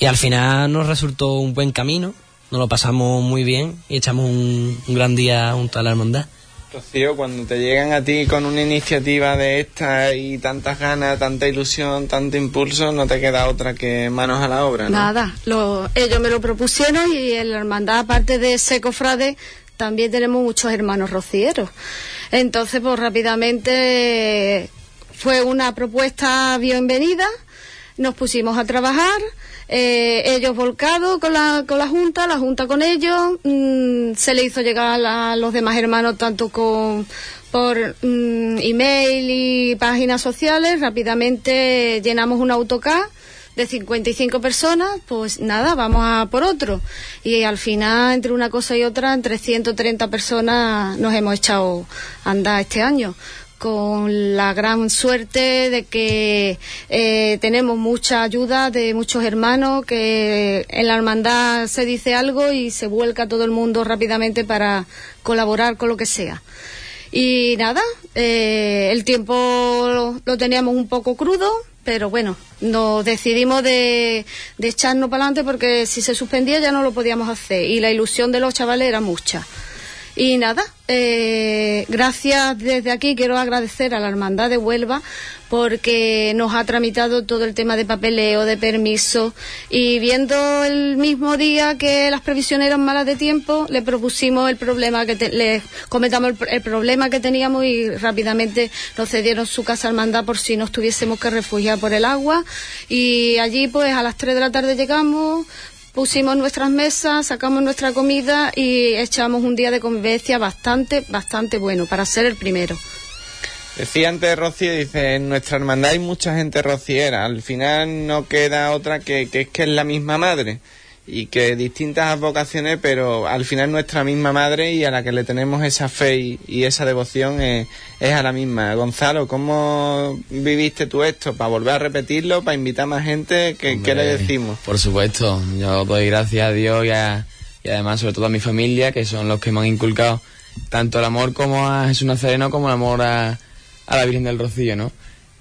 Y al final nos resultó un buen camino, nos lo pasamos muy bien y echamos un, un gran día junto a la hermandad. Rocío, cuando te llegan a ti con una iniciativa de esta y tantas ganas, tanta ilusión, tanto impulso, no te queda otra que manos a la obra, ¿no? Nada, lo- ellos me lo propusieron y en la hermandad, aparte de Seco Frade, también tenemos muchos hermanos rocieros. Entonces, pues rápidamente fue una propuesta bienvenida, nos pusimos a trabajar, eh, ellos volcados con la, con la Junta, la Junta con ellos, mm, se le hizo llegar a los demás hermanos tanto con por mm, email y páginas sociales, rápidamente llenamos un autocar de 55 personas, pues nada, vamos a por otro. Y al final, entre una cosa y otra, entre 130 personas nos hemos echado a andar este año con la gran suerte de que eh, tenemos mucha ayuda de muchos hermanos, que en la hermandad se dice algo y se vuelca todo el mundo rápidamente para colaborar con lo que sea. Y nada, eh, el tiempo lo, teníamos un poco crudo, pero bueno, nos decidimos de, de echarnos para adelante porque si se suspendía ya no lo podíamos hacer y la ilusión de los chavales era mucha. Y nada, eh, gracias desde aquí. Quiero agradecer a la Hermandad de Huelva porque nos ha tramitado todo el tema de papeleo, de permiso. Y viendo el mismo día que las previsiones eran malas de tiempo, le propusimos el problema que te- le comentamos el, el problema que teníamos y rápidamente nos cedieron su casa hermandad por si nos tuviésemos que refugiar por el agua. Y allí pues a las 3 de la tarde llegamos, pusimos nuestras mesas, sacamos nuestra comida y echamos un día de convivencia bastante, bastante bueno para ser el primero. Decía antes Rocío, dice, en nuestra hermandad hay mucha gente rociera, al final no queda otra que, que es que es la misma madre y que distintas vocaciones, pero al final nuestra misma madre y a la que le tenemos esa fe y, y esa devoción es, es a la misma. Gonzalo, ¿cómo viviste tú esto? ¿Para volver a repetirlo? ¿Para invitar más gente? ¿Qué, ¿qué le decimos? Por supuesto, yo doy gracias a Dios y, a- y además sobre todo a mi familia, que son los que me han inculcado tanto el amor como a Jesús Nazareno como el amor a, a la Virgen del Rocío, ¿no?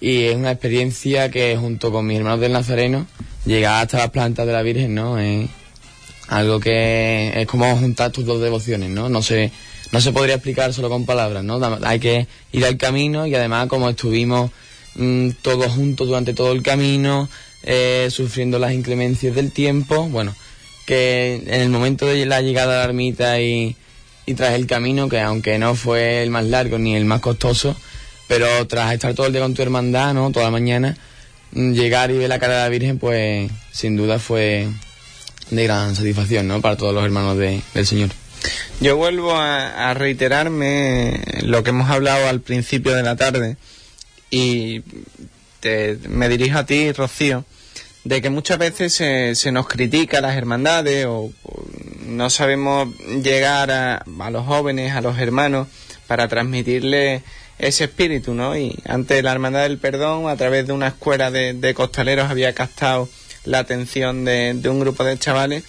Y es una experiencia que junto con mis hermanos del Nazareno, llegar hasta las plantas de la Virgen, ¿no? Es algo que es como juntar tus dos devociones, ¿no? No se, no se podría explicar solo con palabras, ¿no? Hay que ir al camino y además como estuvimos mm, todos juntos durante todo el camino, eh, sufriendo las inclemencias del tiempo, bueno, que en el momento de la llegada a la ermita y, y tras el camino, que aunque no fue el más largo ni el más costoso, pero tras estar todo el día con tu hermandad, ¿no? Toda la mañana, llegar y ver la cara de la Virgen, pues sin duda fue de gran satisfacción, ¿no? Para todos los hermanos de- del Señor. Yo vuelvo a, a reiterarme lo que hemos hablado al principio de la tarde y te- me dirijo a ti, Rocío, de que muchas veces se, se nos critica a las hermandades o, no sabemos llegar a, a los jóvenes, a los hermanos, para transmitirles ese espíritu, ¿no? Y antes la Hermandad del Perdón, a través de una escuela de, costaleros, había captado la atención de, de un grupo de chavales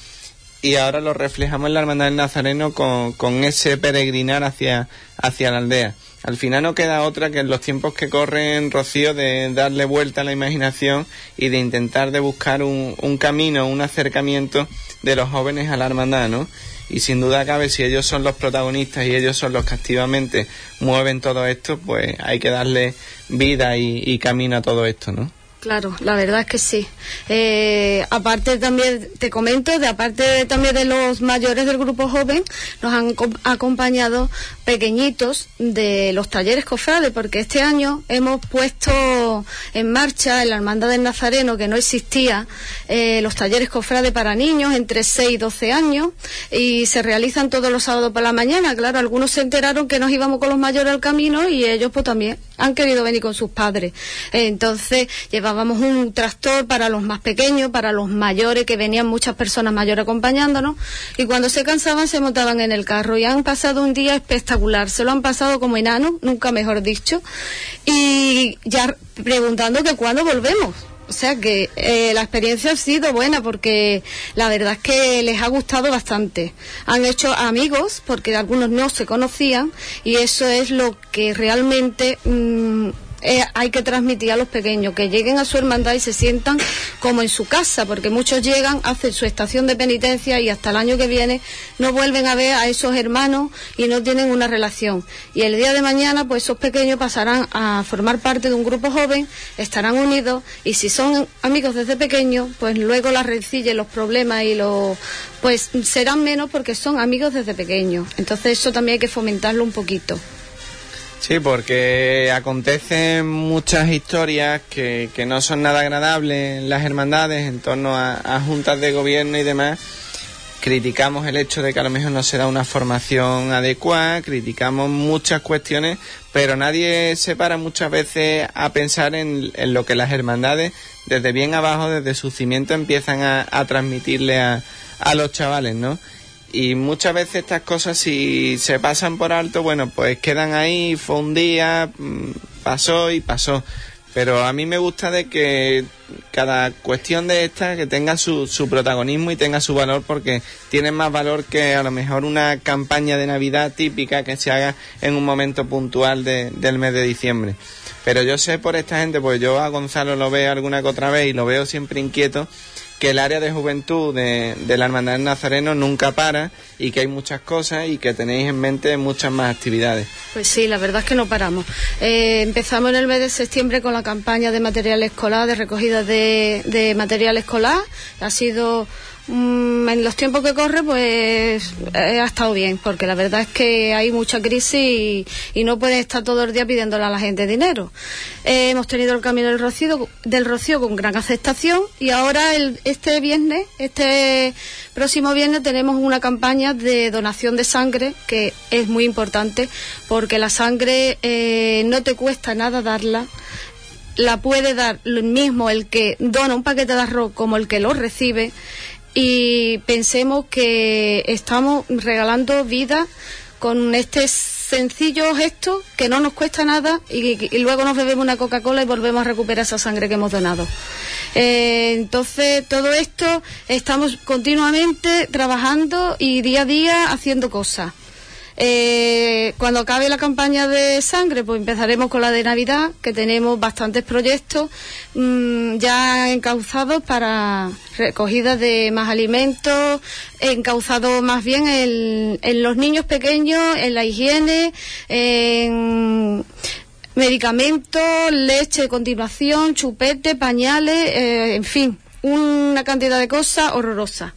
y ahora lo reflejamos en la Hermandad del Nazareno con, con ese peregrinar hacia, hacia la aldea. Al final no queda otra que en los tiempos que corren, Rocío, de darle vuelta a la imaginación y de intentar de buscar un, un camino, un acercamiento de los jóvenes a la hermandad, ¿no? Y sin duda cabe, si ellos son los protagonistas y ellos son los que activamente mueven todo esto, pues hay que darle vida y, y camino a todo esto, ¿no? Claro, la verdad es que sí. Eh, aparte también, te comento, de aparte también de los mayores del grupo joven, nos han co- acompañado pequeñitos de los talleres cofrades, porque este año hemos puesto en marcha en la Hermandad del Nazareno, que no existía, eh, los talleres cofrades para niños entre 6 y 12 años, y se realizan todos los sábados por la mañana. Claro, algunos se enteraron que nos íbamos con los mayores al camino y ellos pues también han querido venir con sus padres. Entonces llevábamos un tractor para los más pequeños, para los mayores, que venían muchas personas mayores acompañándonos, y cuando se cansaban se montaban en el carro y han pasado un día espectacular. Se lo han pasado como enanos, nunca mejor dicho, y ya preguntando que cuándo volvemos. O sea que eh, la experiencia ha sido buena porque la verdad es que les ha gustado bastante. Han hecho amigos porque algunos no se conocían y eso es lo que realmente mm, eh, hay que transmitir a los pequeños, que lleguen a su hermandad y se sientan como en su casa, porque muchos llegan, hacen su estación de penitencia y hasta el año que viene no vuelven a ver a esos hermanos y no tienen una relación. Y el día de mañana, pues esos pequeños pasarán a formar parte de un grupo joven, estarán unidos y si son amigos desde pequeños, pues luego las rencillas, los problemas y los pues serán menos porque son amigos desde pequeños. Entonces eso también hay que fomentarlo un poquito. Sí, porque acontecen muchas historias que, que no son nada agradables en las hermandades en torno a, juntas de gobierno y demás. Criticamos el hecho de que a lo mejor no se da una formación adecuada, criticamos muchas cuestiones, pero nadie se para muchas veces a pensar en, en lo que las hermandades, desde bien abajo, desde su cimiento, empiezan a, a transmitirle a, a los chavales, ¿no? Y muchas veces estas cosas si se pasan por alto, bueno, pues quedan ahí, fue un día, mm, pasó y pasó. Pero a mí me gusta de que cada cuestión de esta que tenga su, su protagonismo y tenga su valor porque tiene más valor que a lo mejor una campaña de Navidad típica que se haga en un momento puntual de- del mes de diciembre. Pero yo sé por esta gente, pues yo a Gonzalo lo veo alguna que otra vez y lo veo siempre inquieto, que el área de juventud de, la Hermandad Nazareno nunca para y que hay muchas cosas y que tenéis en mente muchas más actividades. Pues sí, la verdad es que no paramos. Eh, empezamos en el mes de septiembre con la campaña de material escolar, de recogida de, de material escolar. Ha sido, mm, en los tiempos que corre, pues eh, ha estado bien, porque la verdad es que hay mucha crisis y, no pueden estar todo el día pidiéndole a la gente dinero. Eh, hemos tenido el camino del rocío, del rocío con gran aceptación y ahora el, este viernes, este próximo viernes tenemos una campaña de donación de sangre que es muy importante porque la sangre eh, no te cuesta nada darla la puede dar lo mismo el que dona un paquete de arroz como el que lo recibe y pensemos que estamos regalando vida con este sencillo gesto que no nos cuesta nada y, y luego nos bebemos una Coca-Cola y volvemos a recuperar esa sangre que hemos donado. Eh, entonces, todo esto estamos continuamente trabajando y día a día haciendo cosas. Eh, cuando acabe la campaña de sangre, pues empezaremos con la de Navidad, que tenemos bastantes proyectos mm, ya encauzados para recogida de más alimentos, encauzados más bien en, los niños pequeños, en la higiene, en medicamentos, leche de continuación, chupete, pañales, eh, en fin, una cantidad de cosas horrorosas.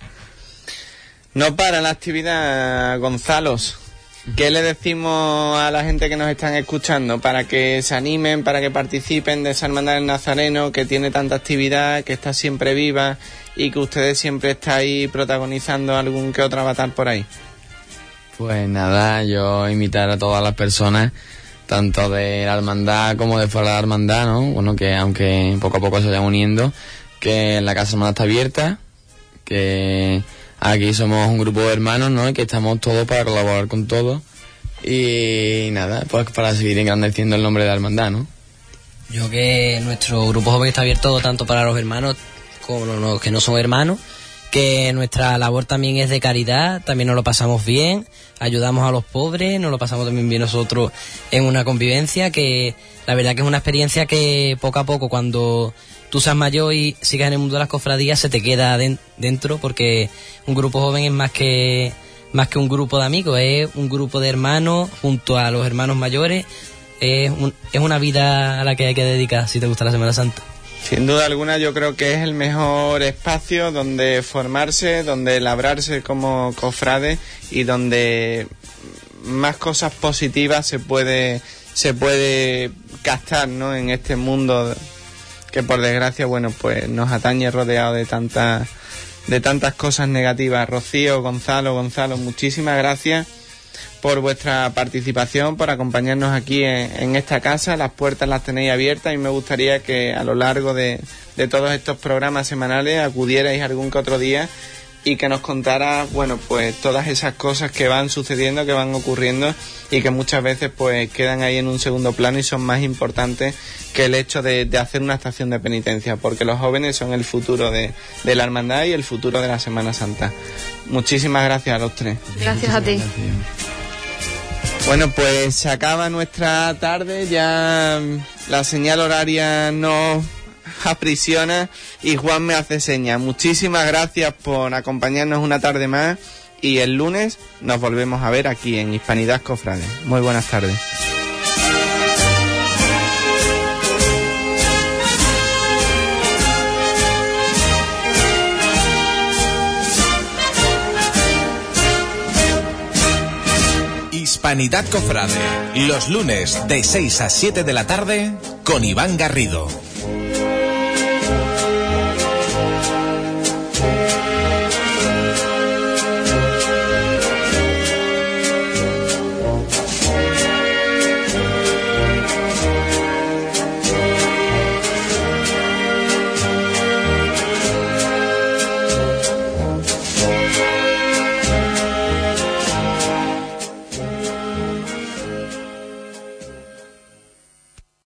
No para la actividad, Gonzalos. ¿Qué le decimos a la gente que nos están escuchando para que se animen, para que participen de esa hermandad del Nazareno que tiene tanta actividad, que está siempre viva y que ustedes siempre estáis protagonizando algún que otro avatar por ahí? Pues nada, yo invitar a todas las personas, tanto de la hermandad como de fuera de la hermandad, ¿no? Bueno, que aunque poco a poco se vayan uniendo, que la casa hermana está abierta, que aquí somos un grupo de hermanos, ¿no? Que estamos todos para colaborar con todos. Y nada, pues para seguir engrandeciendo el nombre de la hermandad, ¿no? Yo que nuestro grupo joven está abierto tanto para los hermanos como los que no son hermanos, que nuestra labor también es de caridad, también nos lo pasamos bien, ayudamos a los pobres, nos lo pasamos también bien nosotros en una convivencia que la verdad que es una experiencia que poco a poco cuando tú seas mayor y sigas en el mundo de las cofradías se te queda den- dentro porque un grupo joven es más que más que un grupo de amigos, es un grupo de hermanos junto a los hermanos mayores, es, un- es una vida a la que hay que dedicar si te gusta la Semana Santa. Sin duda alguna yo creo que es el mejor espacio donde formarse, donde labrarse como cofrade y donde más cosas positivas se puede se puede captar, ¿no? En este mundo que por desgracia, bueno, pues nos atañe rodeado de tantas de tantas cosas negativas. Rocío, Gonzalo, Gonzalo, muchísimas gracias por vuestra participación, por acompañarnos aquí en, esta casa. Las puertas las tenéis abiertas y me gustaría que a lo largo de, de todos estos programas semanales acudierais algún que otro día y que nos contara, bueno, pues todas esas cosas que van sucediendo, que van ocurriendo y que muchas veces pues quedan ahí en un segundo plano y son más importantes que el hecho de, de hacer una estación de penitencia, porque los jóvenes son el futuro de, de la hermandad y el futuro de la Semana Santa. Muchísimas gracias a los tres. Gracias a ti. Bueno, pues se acaba nuestra tarde, ya la señal horaria nos aprisiona y Juan me hace señas. Muchísimas gracias por acompañarnos una tarde más y el lunes nos volvemos a ver aquí en Hispanidad Cofrade. Muy buenas tardes. Hispanidad Cofrade, los lunes de 6 a 7 de la tarde con Iván Garrido.